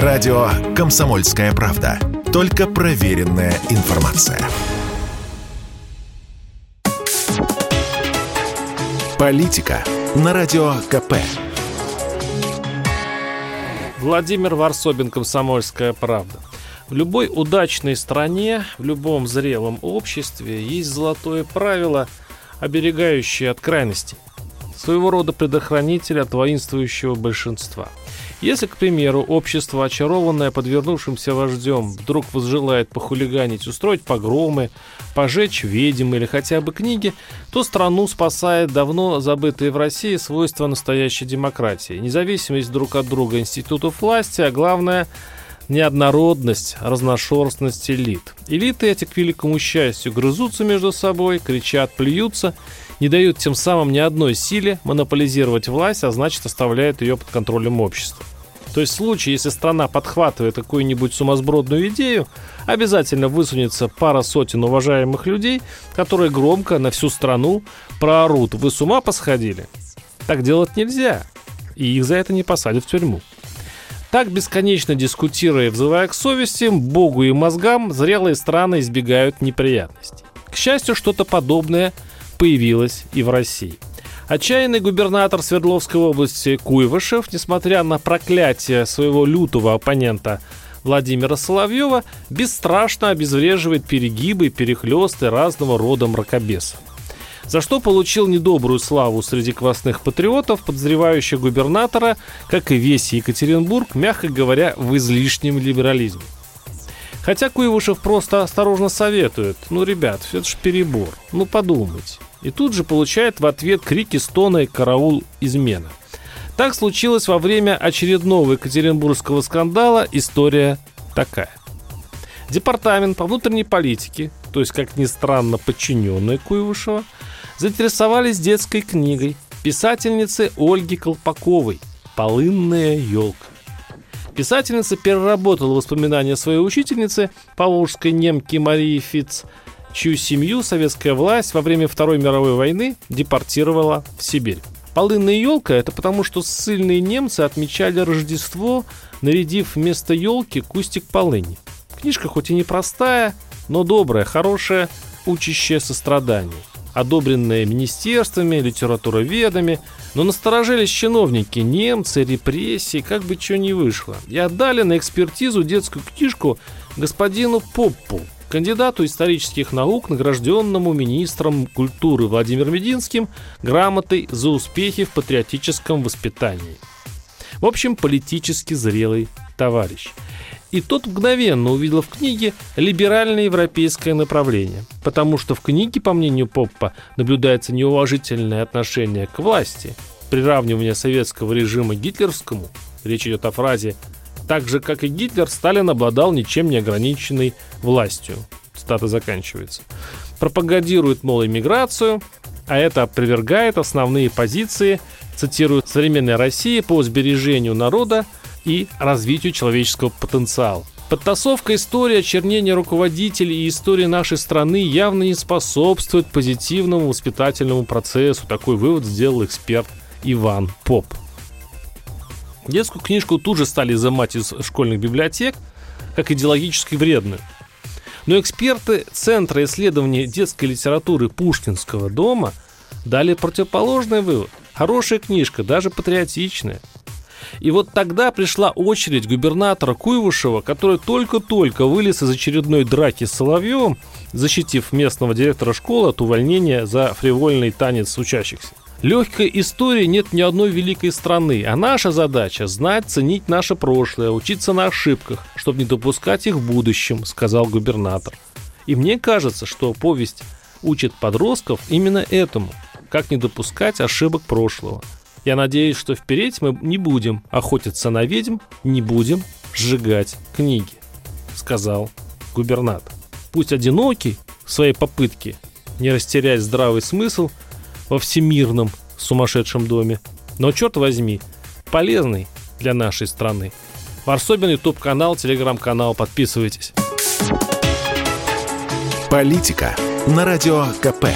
Радио «Комсомольская правда». Только проверенная информация. Политика на Радио КП. Владимир Варсобин, «Комсомольская правда». В любой удачной стране, в любом зрелом обществе есть золотое правило, оберегающее от крайностей. Своего рода предохранитель от воинствующего большинства – если, к примеру, общество, очарованное подвернувшимся вождем, вдруг возжелает похулиганить, устроить погромы, пожечь ведьм или хотя бы книги, то страну спасает давно забытые в России свойства настоящей демократии. Независимость друг от друга институтов власти, а главное – неоднородность, разношерстность элит. Элиты эти, к великому счастью, грызутся между собой, кричат, плюются, не дают тем самым ни одной силе монополизировать власть, а значит оставляют ее под контролем общества. То есть в случае, если страна подхватывает какую-нибудь сумасбродную идею, обязательно высунется пара сотен уважаемых людей, которые громко на всю страну проорут «Вы с ума посходили?» Так делать нельзя, и их за это не посадят в тюрьму. Так, бесконечно дискутируя и взывая к совести, Богу и мозгам, зрелые страны избегают неприятностей. К счастью, что-то подобное появилось и в России – Отчаянный губернатор Свердловской области Куйвышев, несмотря на проклятие своего лютого оппонента Владимира Соловьева, бесстрашно обезвреживает перегибы и перехлесты разного рода мракобесов. За что получил недобрую славу среди квасных патриотов, подозревающих губернатора, как и весь Екатеринбург, мягко говоря, в излишнем либерализме. Хотя Куйвышев просто осторожно советует, ну, ребят, это ж перебор, ну, подумайте и тут же получает в ответ крики стона и караул измена. Так случилось во время очередного екатеринбургского скандала. История такая. Департамент по внутренней политике, то есть, как ни странно, подчиненные Куйвышева, заинтересовались детской книгой писательницы Ольги Колпаковой «Полынная елка». Писательница переработала воспоминания своей учительницы, поволжской немки Марии Фиц, чью семью советская власть во время Второй мировой войны депортировала в Сибирь. Полынная елка – это потому, что ссыльные немцы отмечали Рождество, нарядив вместо елки кустик полыни. Книжка хоть и непростая, но добрая, хорошая, учащая сострадание. Одобренная министерствами, литературоведами, но насторожились чиновники, немцы, репрессии, как бы что ни вышло. И отдали на экспертизу детскую книжку господину Поппу, кандидату исторических наук, награжденному министром культуры Владимиром Мединским грамотой за успехи в патриотическом воспитании. В общем, политически зрелый товарищ. И тот мгновенно увидел в книге либеральное европейское направление, потому что в книге, по мнению Поппа, наблюдается неуважительное отношение к власти, приравнивание советского режима гитлеровскому, речь идет о фразе так же, как и Гитлер, Сталин обладал ничем не ограниченной властью. Цитата заканчивается. Пропагандирует, мол, иммиграцию, а это опровергает основные позиции, цитирует «современной России по сбережению народа и развитию человеческого потенциала». Подтасовка истории очернения руководителей и истории нашей страны явно не способствует позитивному воспитательному процессу. Такой вывод сделал эксперт Иван Поп. Детскую книжку тут же стали изымать из школьных библиотек, как идеологически вредную. Но эксперты Центра исследования детской литературы Пушкинского дома дали противоположный вывод. Хорошая книжка, даже патриотичная. И вот тогда пришла очередь губернатора Куйвышева, который только-только вылез из очередной драки с Соловьевым, защитив местного директора школы от увольнения за фривольный танец учащихся. Легкой истории нет ни одной великой страны, а наша задача – знать, ценить наше прошлое, учиться на ошибках, чтобы не допускать их в будущем, сказал губернатор. И мне кажется, что повесть учит подростков именно этому, как не допускать ошибок прошлого. Я надеюсь, что вперед мы не будем охотиться на ведьм, не будем сжигать книги, сказал губернатор. Пусть одинокий в своей попытке не растерять здравый смысл – во всемирном сумасшедшем доме. Но, черт возьми, полезный для нашей страны. Варсобин, YouTube-канал, телеграм-канал. Подписывайтесь. Политика на Радио КП.